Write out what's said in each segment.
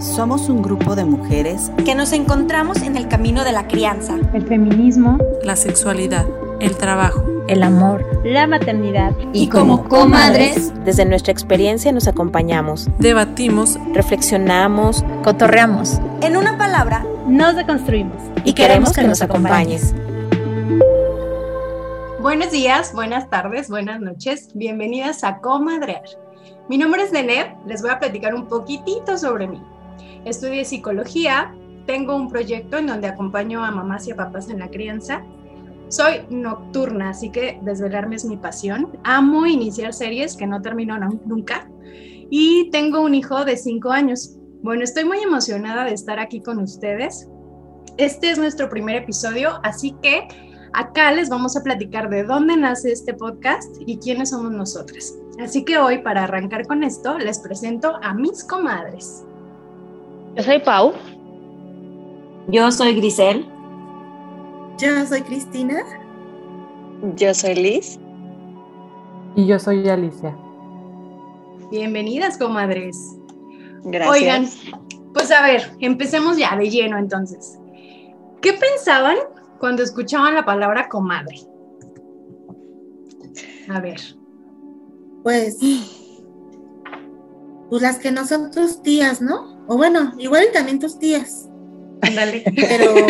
Somos un grupo de mujeres que nos encontramos en el camino de la crianza, el feminismo, la sexualidad, el trabajo, el amor, la maternidad. Y, como comadres, desde nuestra experiencia nos acompañamos, debatimos, reflexionamos, cotorreamos. En una palabra, nos deconstruimos. Y, queremos que, nos acompañes. Buenos días, buenas tardes, buenas noches. Bienvenidas a Comadrear. Mi nombre es Deneb, les voy a platicar un poquitito sobre mí. Estudié psicología, tengo un proyecto en donde acompaño a mamás y a papás en la crianza. Soy nocturna, así que desvelarme es mi pasión. Amo iniciar series que no termino nunca. Y tengo un hijo de 5 años. Bueno, estoy muy emocionada de estar aquí con ustedes. Este es nuestro primer episodio, así que acá les vamos a platicar de dónde nace este podcast y quiénes somos nosotras. Así que hoy, para arrancar con esto, les presento a mis comadres. Yo soy Pau. Yo soy Grisel. Yo soy Cristina. Yo soy Liz. Y yo soy Alicia. Bienvenidas, comadres. Gracias. Oigan, pues a ver, empecemos ya de lleno entonces. ¿Qué pensaban cuando escuchaban la palabra comadre? A ver. Pues, pues las que no son tus tías, ¿no? O bueno, igual también tus tías. Ándale. Pero.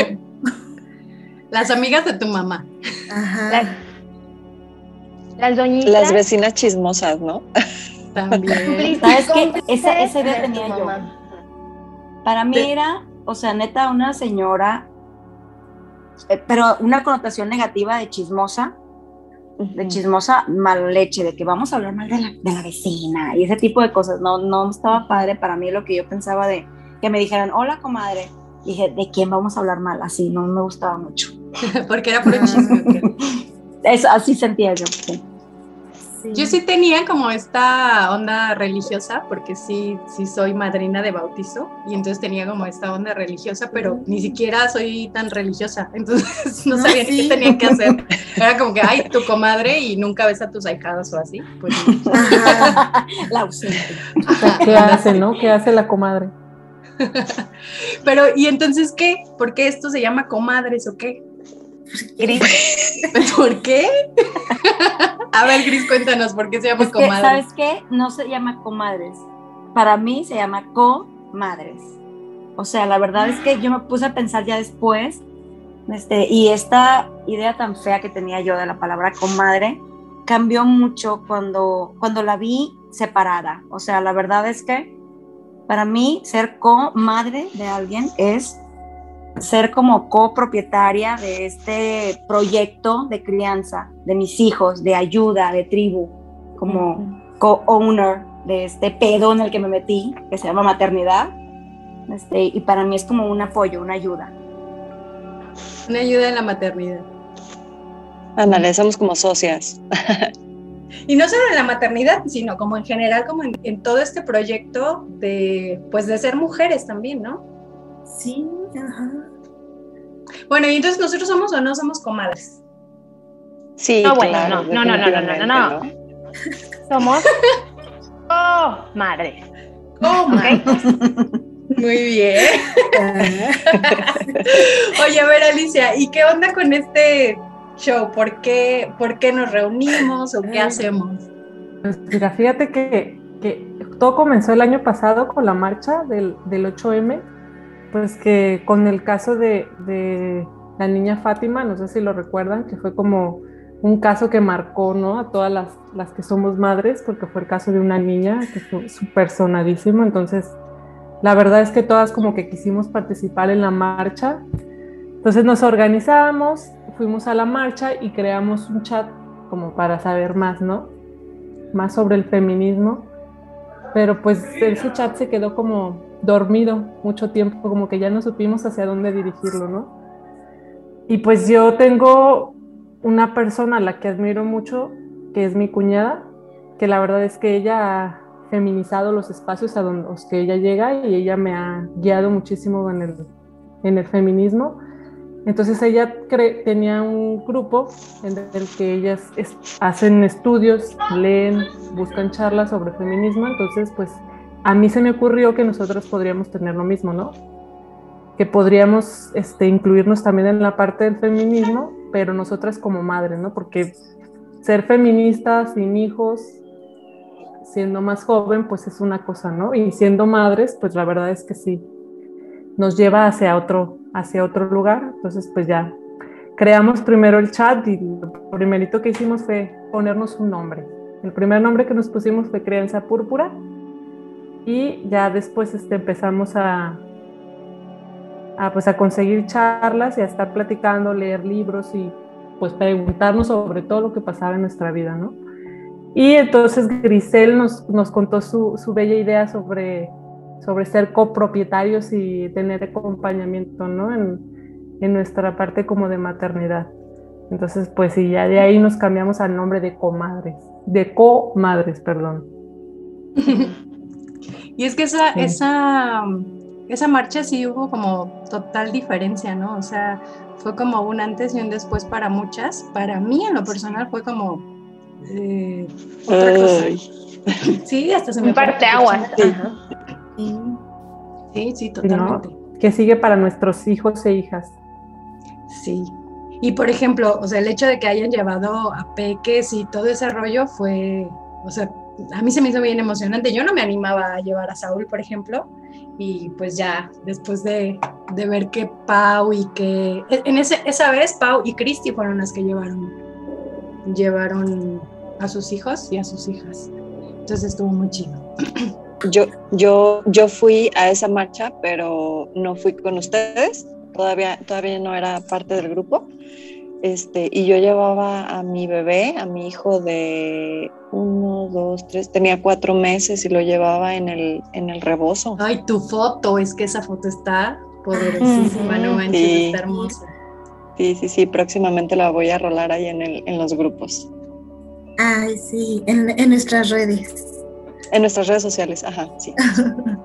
Las amigas de tu mamá. Ajá. Las, las doñitas. Las vecinas chismosas, ¿no? También. ¿Sabes qué? Esa, esa idea tenía yo. Para mí era, o sea, neta, una señora, eh, pero una connotación negativa de chismosa, de chismosa mal leche, de que vamos a hablar mal de la, de la, vecina y ese tipo de cosas. No, no estaba padre para mí lo que yo pensaba de que me dijeran, hola comadre. Y dije, ¿de quién vamos a hablar mal? Así, no me gustaba mucho. Porque era puro chisme. Eso, así sentía yo. Sí. Sí. Yo sí tenía como esta onda religiosa, porque sí, sí soy madrina de bautizo, y entonces tenía como esta onda religiosa, pero ni siquiera soy tan religiosa, entonces no, no sabía sí. ni qué tenía que hacer. Era como que, ay, tu comadre y nunca ves a tus ahijados o así. Pues, la ausente. ¿Qué hace, no? ¿Qué hace la comadre? pero, ¿y entonces qué? ¿Por qué esto se llama comadres o qué? ¿Por qué? A ver, Gris, cuéntanos, ¿por qué se llama es comadres? Que, ¿Sabes qué? No se llama comadres. Para mí se llama comadres. O sea, la verdad es que yo me puse a pensar ya después, este, y esta idea tan fea que tenía yo de la palabra comadre cambió mucho cuando, cuando la vi separada. O sea, la verdad es que para mí ser comadre de alguien es ser como copropietaria de este proyecto de crianza de mis hijos, de ayuda, de tribu, como uh -huh. co-owner de este pedo en el que me metí, que se llama maternidad. Este, y para mí es como un apoyo, una ayuda. Una ayuda en la maternidad. Ándale, somos como socias. Y no solo en la maternidad, sino como en general, como en, en, todo este proyecto de, pues, de ser mujeres también, ¿no? Sí, ajá. Bueno, y entonces nosotros somos o no somos comadres. Sí, no, bueno, claro, no, no, no, no, no, no, no, no. Somos oh, madres. Oh, okay. Muy bien. Oye, a ver, Alicia, ¿y qué onda con este show? ¿Por qué, por qué nos reunimos o qué hacemos? Pues mira, fíjate que, que todo comenzó el año pasado con la marcha del, del 8M pues que con el caso de, la niña Fátima, no sé si lo recuerdan, que fue como un caso que marcó ¿no? a todas las, las que somos madres, porque fue el caso de una niña que fue súper sonadísimo, entonces la verdad es que todas como que quisimos participar en la marcha, entonces nos organizamos, fuimos a la marcha y creamos un chat como para saber más, ¿no? Más sobre el feminismo, pero pues ese chat se quedó como dormido mucho tiempo, como que ya no supimos hacia dónde dirigirlo, ¿no? Y pues yo tengo una persona a la que admiro mucho, que es mi cuñada, que la verdad es que ella ha feminizado los espacios a donde, los que ella llega y ella me ha guiado muchísimo en el, feminismo. Entonces ella tenía un grupo en el que ellas es, hacen estudios, leen, buscan charlas sobre feminismo, entonces pues a mí se me ocurrió que nosotros podríamos tener lo mismo, ¿no? Que podríamos este, incluirnos también en la parte del feminismo, pero nosotras como madres, ¿no? Porque ser feminista sin hijos, siendo más joven, pues es una cosa, ¿no? Y siendo madres, pues la verdad es que sí, nos lleva hacia otro, hacia otro lugar. Entonces, pues ya creamos primero el chat y lo primerito que hicimos fue ponernos un nombre. El primer nombre que nos pusimos fue Crianza Púrpura y ya después este, empezamos a, a, pues a conseguir charlas y a estar platicando, leer libros y pues preguntarnos sobre todo lo que pasaba en nuestra vida, ¿no? Y entonces Grisel nos, nos contó su, su, bella idea sobre, sobre ser copropietarios y tener acompañamiento, ¿no? En, en nuestra parte como de maternidad. Entonces, pues sí, ya de ahí nos cambiamos al nombre de comadres, de comadres, perdón. y es que esa, sí. esa, esa marcha sí hubo como total diferencia, ¿no? O sea, fue como un antes y un después para muchas. Para mí, en lo personal, fue como eh, otra cosa. Sí, hasta se me parte agua. Sí. sí, sí, totalmente. No, que sigue para nuestros hijos e hijas. Sí. Y por ejemplo, o sea, el hecho de que hayan llevado a peques y todo ese rollo fue, o sea, a mí se me hizo bien emocionante. Yo no me animaba a llevar a Saúl, por ejemplo, y pues ya después de, de ver que Pau y que en ese, esa vez Pau y Cristi fueron las que llevaron llevaron a sus hijos y a sus hijas. Entonces estuvo muy chido. Yo, yo, yo fui a esa marcha, pero no fui con ustedes. Todavía, todavía no era parte del grupo. Este, y yo llevaba a mi bebé, a mi hijo de uno, dos, tres, tenía cuatro meses y lo llevaba en el, en el rebozo. Ay, tu foto, es que esa foto está poderosísima, no manches, sí. está hermosa. Sí, sí, sí, próximamente la voy a rolar ahí en, el, en los grupos. Ay, sí, en, en nuestras redes. En nuestras redes sociales, ajá, sí.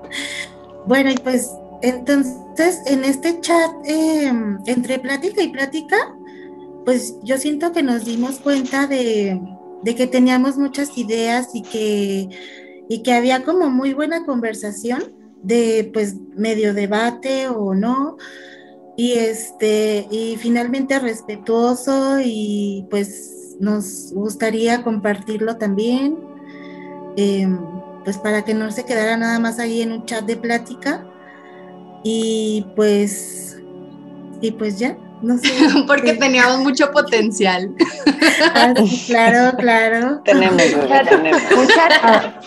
bueno, y pues entonces en este chat, eh, entre plática y plática, pues yo siento que nos dimos cuenta de, de, que teníamos muchas ideas y que, y que había como muy buena conversación de pues medio debate o no. Y este y finalmente respetuoso y pues nos gustaría compartirlo también eh, pues para que no se quedara nada más ahí en un chat de plática. Y pues y pues ya no sé. Porque teníamos mucho potencial. Ah, claro, claro. Tenemos, claro. tenemos. Mucha,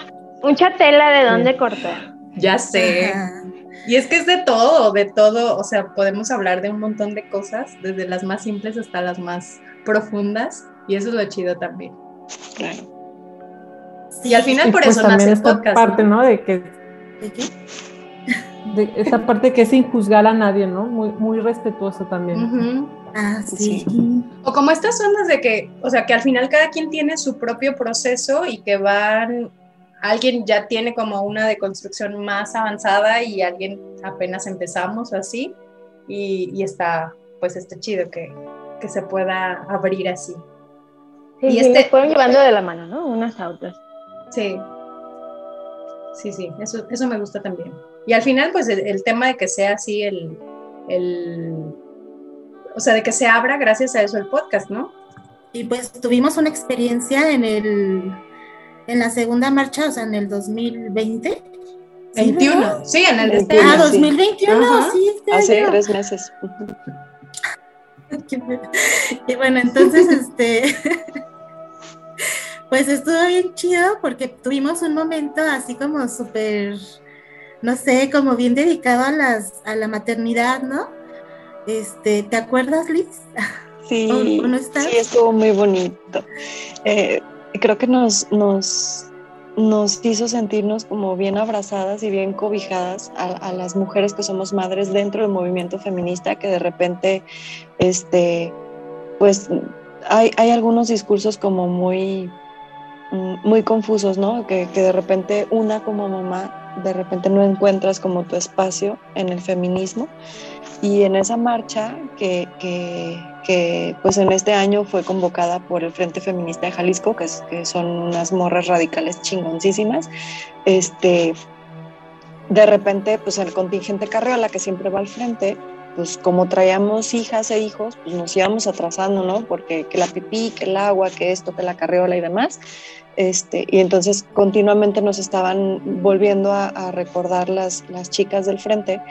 mucha, tela de dónde cortar. Ya sé. Ajá. Y es que es de todo, de todo, o sea, podemos hablar de un montón de cosas, desde las más simples hasta las más profundas, y eso es lo chido también. Claro. Sí, y al final y por pues eso nace esta podcast. parte, ¿no? De que ¿De qué? De esa parte que es sin juzgar a nadie, ¿no? Muy, muy respetuoso también. Uh -huh. Ah, sí. O como estas ondas de que, o sea, que al final cada quien tiene su propio proceso y que van, alguien ya tiene como una deconstrucción más avanzada y alguien apenas empezamos así y, y está, pues está chido que, que se pueda abrir así. Sí, y sí, este- nos fueron llevando de la mano, ¿no? Unas a otras. Sí. Sí, sí, eso, eso me gusta también. Y al final, pues el, el tema de que sea así el, el, o sea, de que se abra gracias a eso el podcast, ¿no? Y pues tuvimos una experiencia en el en la segunda marcha, o sea, en el 2020. ¿Sí, 21, verdad? sí, en el de este Ah, año. sí. 2021, Ajá. sí, este Hace año. tres meses. Y bueno, entonces, este, pues estuvo bien chido porque tuvimos un momento así como súper, no sé, como bien dedicado a las, a la maternidad, ¿no? Este, ¿te acuerdas, Liz? Sí, ¿O- o no estás? sí, estuvo muy bonito. Eh, creo que nos, nos, nos hizo sentirnos como bien abrazadas y bien cobijadas a, a las mujeres que somos madres dentro del movimiento feminista, que de repente, este, pues hay, hay algunos discursos como muy, mm, muy confusos, ¿no? Que, que de repente una como mamá, de repente no encuentras como tu espacio en el feminismo. Y en esa marcha que, que, pues en este año fue convocada por el Frente Feminista de Jalisco, que son unas morras radicales chingoncísimas, este, de repente, pues el contingente Carriola, que siempre va al frente, pues como traíamos hijas e hijos, pues nos íbamos atrasando, ¿no? Porque que la pipí, que el agua, que esto, que la carriola y demás. Este, y entonces continuamente nos estaban volviendo a, a recordar las, las chicas del frente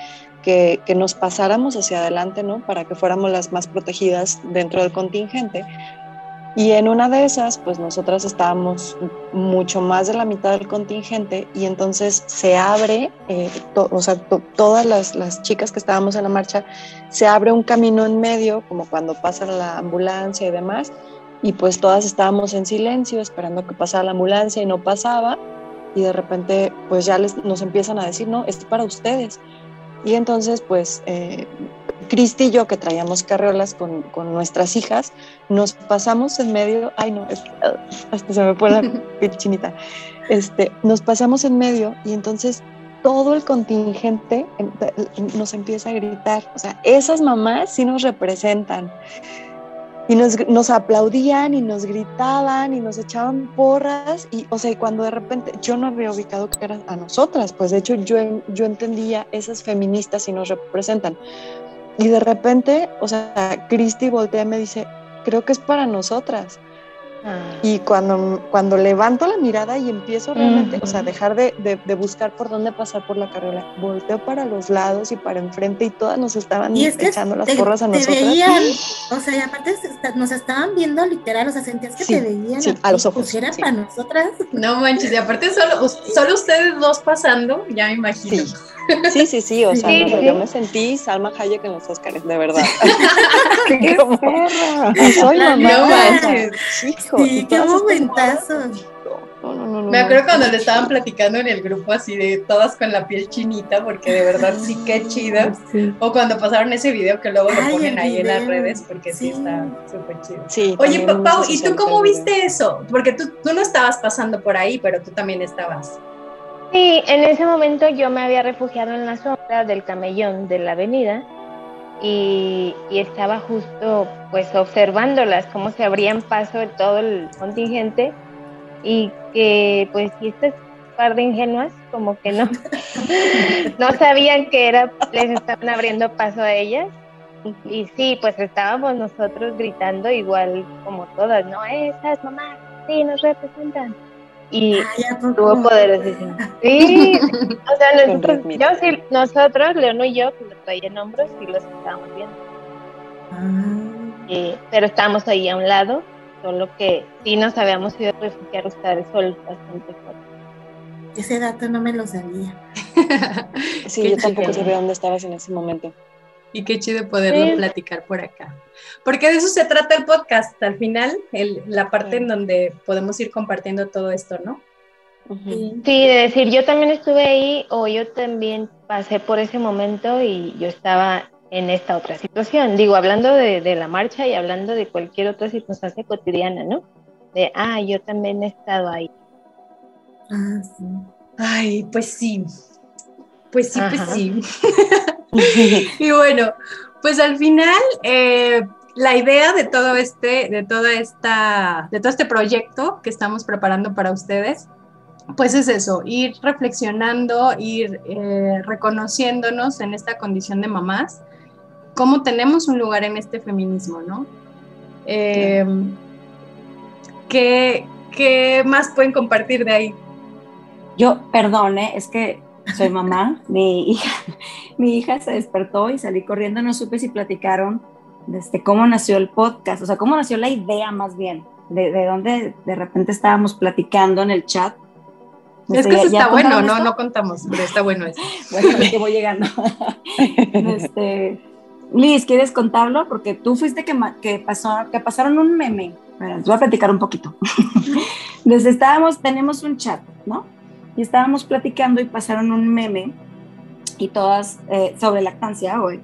que, que, nos pasáramos hacia adelante, ¿no? Para que fuéramos las más protegidas dentro del contingente. Y en una de esas, pues nosotras estábamos mucho más de la mitad del contingente y entonces se abre, eh, o sea, to, todas las, las, chicas que estábamos en la marcha, se abre un camino en medio, como cuando pasa la ambulancia y demás, y pues todas estábamos en silencio esperando que pasara la ambulancia y no pasaba, y de repente pues ya les, nos empiezan a decir, no, es para ustedes. Y entonces pues eh, Cristi y yo, que traíamos carriolas con, con, nuestras hijas, nos pasamos en medio, ay no, hasta se me pone la chinita, este, nos pasamos en medio y entonces todo el contingente nos empieza a gritar, o sea, esas mamás sí nos representan. Y nos, nos, aplaudían y nos gritaban y nos echaban porras y, o sea, cuando de repente yo no había ubicado que eran a nosotras, pues de hecho yo, yo entendía esas feministas y nos representan, y de repente, o sea, Cristi voltea y me dice, creo que es para nosotras. Ah. Y cuando, cuando levanto la mirada y empiezo realmente, uh -huh. o sea, dejar de, de, de, buscar por dónde pasar por la carrera, volteo para los lados y para enfrente y todas nos estaban y es que echando las te, porras a te nosotras. Veían, o sea, y aparte nos estaban viendo literal, o sea, sentías que sí, te veían sí, a los ojos. Pues era sí. para nosotras. No manches, y aparte solo, solo ustedes dos pasando, ya me imagino. Sí. Sí, sí, o sea, Sí, no, sí. yo me sentí Salma Hayek en los Oscars, de verdad. ¡Qué Como- perra! soy La mamá, no hijo, Sí, qué momentazo. No, no, no, no. Me no. acuerdo cuando le estaban platicando en el grupo así de todas con la piel chinita, porque de verdad sí que chido. Sí. O cuando pasaron ese video que luego lo ponen ahí en las redes, porque sí, Sí. está súper chido. Sí, Oye, Pau, ¿y tú cómo viste eso? Porque tú, tú no estabas pasando por ahí, pero tú también estabas. Sí, en ese momento yo me había refugiado en la sombra del camellón de la avenida y, estaba justo pues observándolas, cómo se abrían paso de todo el contingente y que pues si estas par de ingenuas como que no, no sabían que era, les estaban abriendo paso a ellas y sí, pues estábamos nosotros gritando igual como todas, ¿no? Esas mamás, sí, nos representan. Y ¿a? Estuvo poderosísimo. Sí, o sea, nosotros, yo sí, nosotros, León y yo, que lo traía en hombros, sí los estábamos viendo. Ah, Eh, pero estábamos ahí a un lado, solo que sí nos habíamos ido a refugiar hasta el sol bastante fuerte. ese dato no me lo sabía. Sí, Qué yo tampoco sabía dónde estabas en ese momento. Y qué chido poderlo Sí. platicar por acá. Porque de eso se trata el podcast, al final, el- la parte Sí. en donde podemos ir compartiendo todo esto, ¿no? Sí, de decir, yo también estuve ahí o yo también pasé por ese momento y yo estaba en esta otra situación. Digo, hablando de, de la marcha y hablando de cualquier otra circunstancia cotidiana, ¿no? De, ah, yo también he estado ahí. Ah, sí. Ay, pues sí. Pues sí, pues Ajá. sí. y bueno, pues al final, eh, la idea de todo este, de toda esta, de todo este proyecto que estamos preparando para ustedes, pues es eso, ir reflexionando, ir eh, reconociéndonos en esta condición de mamás, cómo tenemos un lugar en este feminismo, ¿no? Eh, ¿qué, ¿Qué más pueden compartir de ahí? Yo, perdone, es que soy mamá, mi hija, mi hija se despertó y salí corriendo, no supe si platicaron desde cómo nació el podcast, o sea, cómo nació la idea más bien, de, de dónde de repente estábamos platicando en el chat. Es Este, que ¿ya- eso ya está bueno, no, esto? no contamos, pero está bueno eso. Bueno, es que voy llegando. Este, Liz, ¿quieres contarlo? Porque tú fuiste que, que, pasó, que pasaron un meme. Bueno, les voy a platicar un poquito. Desde estábamos, tenemos un chat, ¿no? Y estábamos platicando y pasaron un meme y todas eh, sobre lactancia hoy.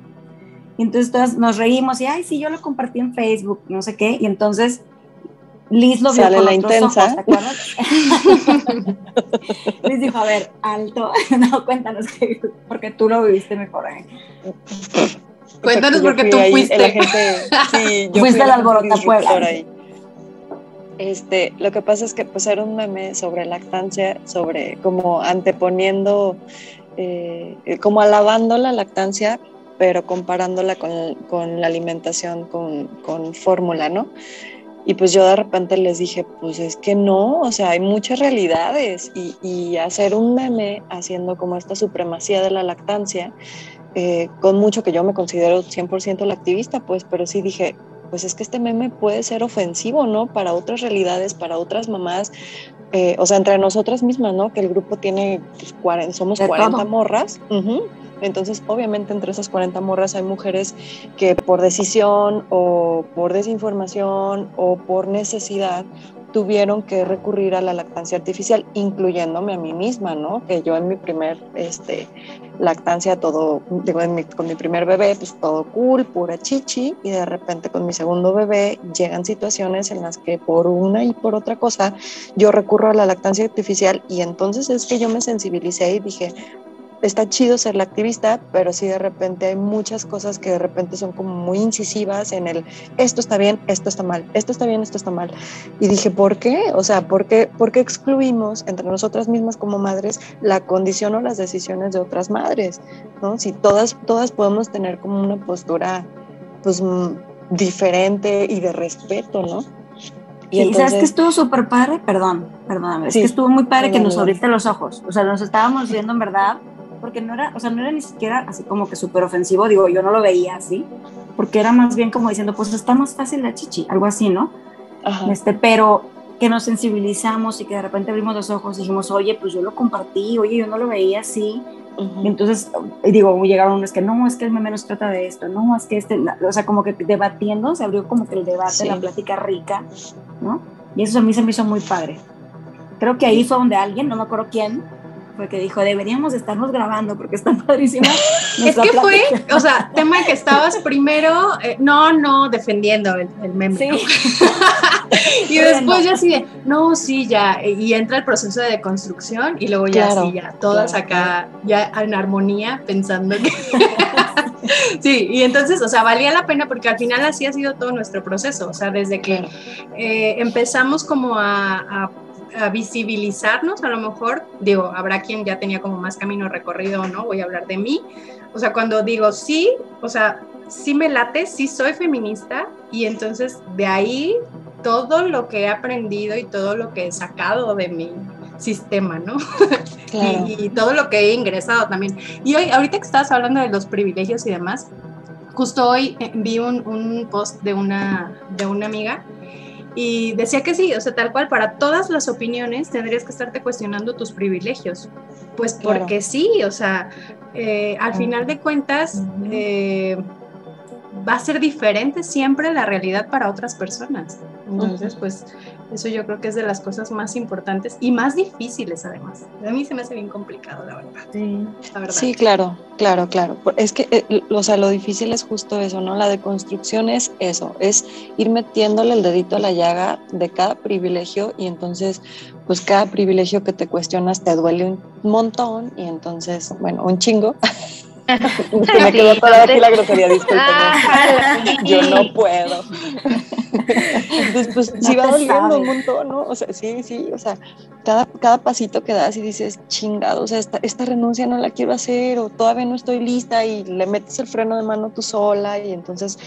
Y entonces todas nos reímos y, ay, sí, yo lo compartí en Facebook, no sé qué. Y entonces Liz lo vio Sale con la otros intensa. ojos, ¿te acuerdas? Liz dijo, a ver, alto. No, cuéntanos, que, porque tú lo viviste mejor. ¿eh? Cuéntanos porque tú ahí, fuiste. La gente, sí, yo Fuiste fui al la Alborota Puebla. ahí. Este, lo que pasa es que pues era un meme sobre lactancia, sobre como anteponiendo eh, como alabando la lactancia, pero comparándola con, con la alimentación con, con fórmula, ¿no? Y pues yo de repente les dije, pues es que no, o sea, hay muchas realidades y, y hacer un meme haciendo como esta supremacía de la lactancia, eh, con mucho que yo me considero 100% la activista, pues, pero sí dije, pues es que este meme puede ser ofensivo, ¿no? Para otras realidades, para otras mamás, eh, o sea, entre nosotras mismas, ¿no? Que el grupo tiene, pues, 40, somos 40 morras. Entonces, obviamente, entre esas 40 morras hay mujeres que por decisión o por desinformación o por necesidad tuvieron que recurrir a la lactancia artificial, incluyéndome a mí misma, ¿no? Que yo en mi primer este, lactancia, todo, digo, con mi primer bebé, pues todo cool, pura chichi, y de repente con mi segundo bebé llegan situaciones en las que por una y por otra cosa yo recurro a la lactancia artificial y entonces es que yo me sensibilicé y dije, está chido ser la activista, pero sí de repente hay muchas cosas que de repente son como muy incisivas en el esto está bien, esto está mal, esto está bien, esto está mal. Y dije, ¿por qué? O sea, ¿por qué, por qué excluimos entre nosotras mismas como madres la condición o las decisiones de otras madres? ¿no? Si todas, todas podemos tener como una postura pues diferente y de respeto, ¿no? Y, entonces, sabes que estuvo súper padre, perdón, perdóname, es que estuvo muy padre que nos abriste los ojos, o sea, nos estábamos viendo en verdad porque no era, o sea, no era ni siquiera así como que súper ofensivo, digo, yo no lo veía así, porque era más bien como diciendo, pues está más fácil la chichi, algo así, ¿no? Este, pero que nos sensibilizamos y que de repente abrimos los ojos y dijimos, oye, pues yo lo compartí, oye, yo no lo veía así. Y entonces, digo, llegaron unos que no, es que el meme no se trata de esto, no, es que este, o sea, como que debatiendo, se abrió como que el debate, la plática rica, ¿no? Y eso a mí se me hizo muy padre. Creo que ahí fue donde alguien, no me acuerdo quién, porque dijo, deberíamos estarnos grabando porque está padrísima. es que fue, o sea, tema que estabas primero, eh, no, no, defendiendo el, meme. Sí. y después ya así de, no, sí, ya, y entra el proceso de deconstrucción y luego ya sí, ya, todas acá, ya en armonía, pensando que... sí, y entonces, o sea, valía la pena porque al final así ha sido todo nuestro proceso, o sea, desde que eh, empezamos como a, a a visibilizarnos, a lo mejor, digo, habrá quien ya tenía como más camino recorrido no, voy a hablar de mí. O sea, cuando digo sí, o sea, sí me late, sí soy feminista y entonces de ahí todo lo que he aprendido y todo lo que he sacado de mi sistema, ¿no? y, todo lo que he ingresado también. Y hoy, ahorita que estabas hablando de los privilegios y demás, justo hoy eh, vi un, un post de una, de una amiga y decía que sí, o sea, tal cual, para todas las opiniones tendrías que estarte cuestionando tus privilegios. Pues porque sí, o sea, eh, al final de cuentas eh, va a ser diferente siempre la realidad para otras personas. Entonces, pues eso yo creo que es de las cosas más importantes y más difíciles además. A mí se me hace bien complicado, la verdad. Sí, sí claro, claro, claro. Es que, eh, o sea, lo difícil es justo eso, ¿no? La deconstrucción es eso, es ir metiéndole el dedito a la llaga de cada privilegio y entonces, pues cada privilegio que te cuestionas te duele un montón y entonces, bueno, un chingo. me quedó toda aquí la grosería, disculpen. Ah, yo no puedo. Entonces, pues sí va doliendo un montón, ¿no? O sea, sí, sí, o sea, cada, cada pasito que das y dices, chingado, o sea, esta, esta renuncia no la quiero hacer o todavía no estoy lista y le metes el freno de mano tú sola y entonces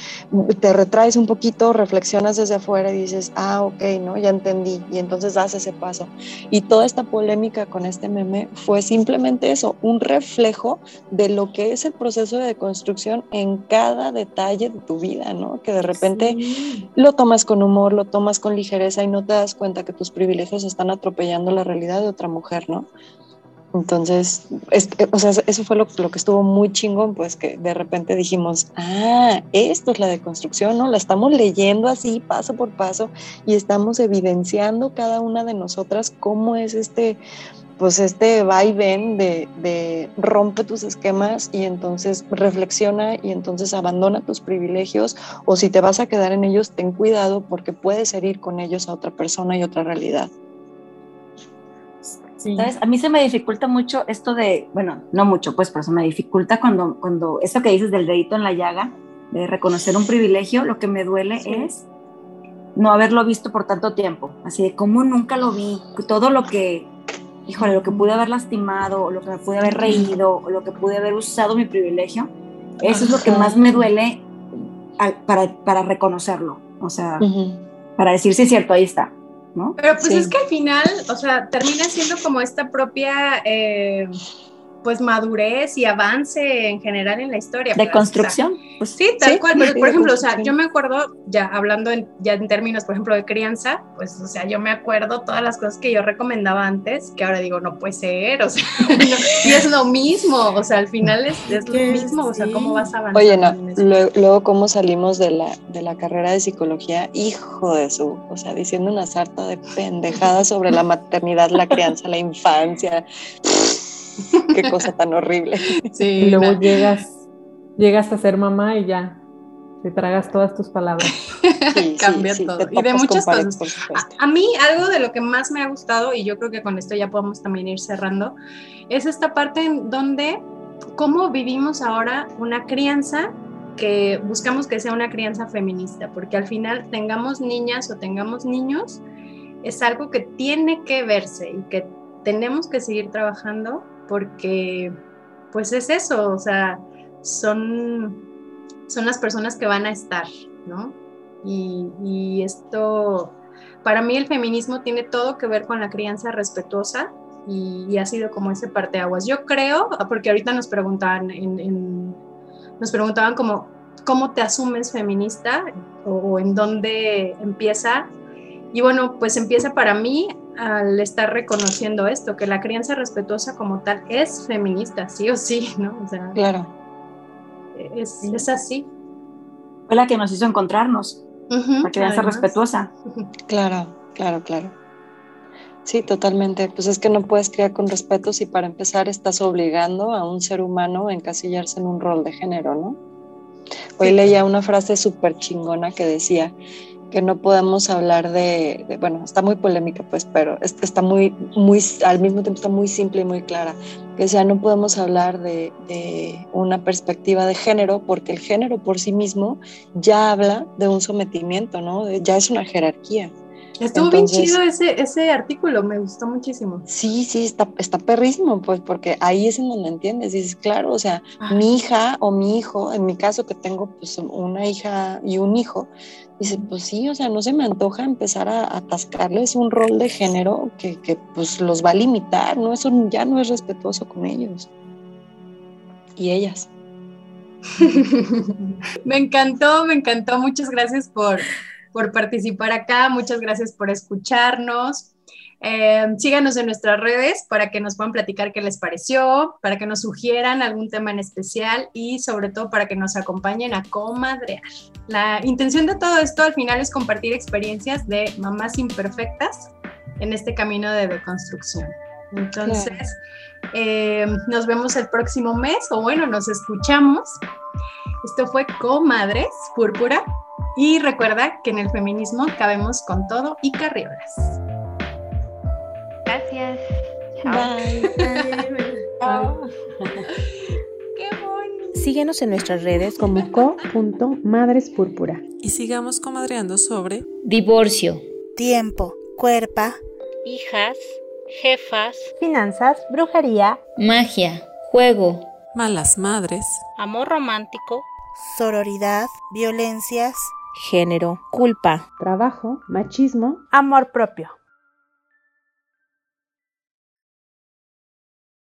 te retraes un poquito, reflexionas desde afuera y dices, ah, ok, ¿no? Ya entendí y entonces das ese paso. Y toda esta polémica con este meme fue simplemente eso, un reflejo de lo que es el proceso de deconstrucción en cada detalle de tu vida, ¿no? Que de repente lo tomas con humor, lo tomas con ligereza y no te das cuenta que tus privilegios están atropellando la realidad de otra mujer, ¿no? Entonces, o sea, eso fue lo, lo, que estuvo muy chingón, pues que de repente dijimos, ah, esto es la deconstrucción, ¿no? La estamos leyendo así, paso por paso, y estamos evidenciando cada una de nosotras cómo es este pues este va y ven de, rompe tus esquemas y entonces reflexiona y entonces abandona tus privilegios o si te vas a quedar en ellos, ten cuidado porque puedes herir con ellos a otra persona y otra realidad. A mí se me dificulta mucho esto de, bueno, no mucho, pues, pero se me dificulta cuando, cuando eso que dices del dedito en la llaga, de reconocer un privilegio, lo que me duele es no haberlo visto por tanto tiempo, así de cómo nunca lo vi, todo lo que híjole, lo que pude haber lastimado, o lo que me pude haber reído, o lo que pude haber usado mi privilegio, eso es lo que más me duele para, para reconocerlo. O sea, para decir si es cierto, ahí está. ¿no? Pero pues es que al final, o sea, termina siendo como esta propia eh, pues madurez y avance en general en la historia. De construcción. pues, sí, tal cual. Pero, por ejemplo, o sea, yo me acuerdo, ya hablando en, ya en términos, por ejemplo, de crianza, pues, o sea, yo me acuerdo todas las cosas que yo recomendaba antes, que ahora digo, no puede ser, o sea, y es lo mismo, o sea, al final es, es lo mismo, o sea, cómo vas avanzando. Oye, no, luego, luego, cómo salimos de la, de la carrera de psicología, hijo de su, o sea, diciendo una sarta de pendejadas sobre la maternidad, la crianza, la infancia. Qué cosa tan horrible. Sí, y luego llegas, llegas a ser mamá y ya te tragas todas tus palabras. Cambia todo. Y de muchas cosas. A, a, mí algo de lo que más me ha gustado, y yo creo que con esto ya podemos también ir cerrando, es esta parte en donde cómo vivimos ahora una crianza que buscamos que sea una crianza feminista, porque al final tengamos niñas o tengamos niños, es algo que tiene que verse y que tenemos que seguir trabajando porque pues es eso, o sea, son, son las personas que van a estar, ¿no? Y, esto, para mí el feminismo tiene todo que ver con la crianza respetuosa y, ha sido como ese parteaguas. Yo creo, porque ahorita nos preguntaban, nos preguntaban como, ¿cómo te asumes feminista o en dónde empieza? Y bueno, pues empieza para mí al estar reconociendo esto, que la crianza respetuosa como tal es feminista, sí o sí, ¿no? O sea, claro. Es, es así. Fue la que nos hizo encontrarnos, la crianza respetuosa. Claro, claro, claro. Sí, totalmente. Pues es que no puedes criar con respeto si para empezar estás obligando a un ser humano a encasillarse en un rol de género, ¿no? Hoy leía una frase súper chingona que decía, que no podemos hablar de, bueno, está muy polémica pues, pero está muy, muy, al mismo tiempo está muy simple y muy clara, que sea, no podemos hablar de, de, una perspectiva de género porque el género por sí mismo ya habla de un sometimiento, ¿no? Ya es una jerarquía. Estuvo bien chido ese, ese artículo, me gustó muchísimo. Sí, sí, está, está perrísimo, pues, porque ahí es en donde entiendes. Dices, claro, o sea, mi hija o mi hijo, en mi caso que tengo pues una hija y un hijo, dice, pues sí, o sea, no se me antoja empezar a atascarles un rol de género que, que pues los va a limitar, ¿no? Eso ya no es respetuoso con ellos. Y ellas. me encantó, me encantó. Muchas gracias por por participar acá, muchas gracias por escucharnos. Eh, síganos en nuestras redes para que nos puedan platicar qué les pareció, para que nos sugieran algún tema en especial y sobre todo para que nos acompañen a comadrear. La intención de todo esto al final es compartir experiencias de mamás imperfectas en este camino de deconstrucción. Entonces, eh, nos vemos el próximo mes o bueno, nos escuchamos. Esto fue Comadres Púrpura. Y recuerda que en el feminismo cabemos con todo y carriolas. Gracias. Bye. Qué bonito. Síguenos en nuestras redes como co.madrespúrpura. Y sigamos comadreando sobre divorcio, tiempo, cuerpa, hijas, jefas, finanzas, brujería, magia, juego, malas madres, amor romántico, sororidad, violencias, género, culpa, trabajo, machismo, amor propio.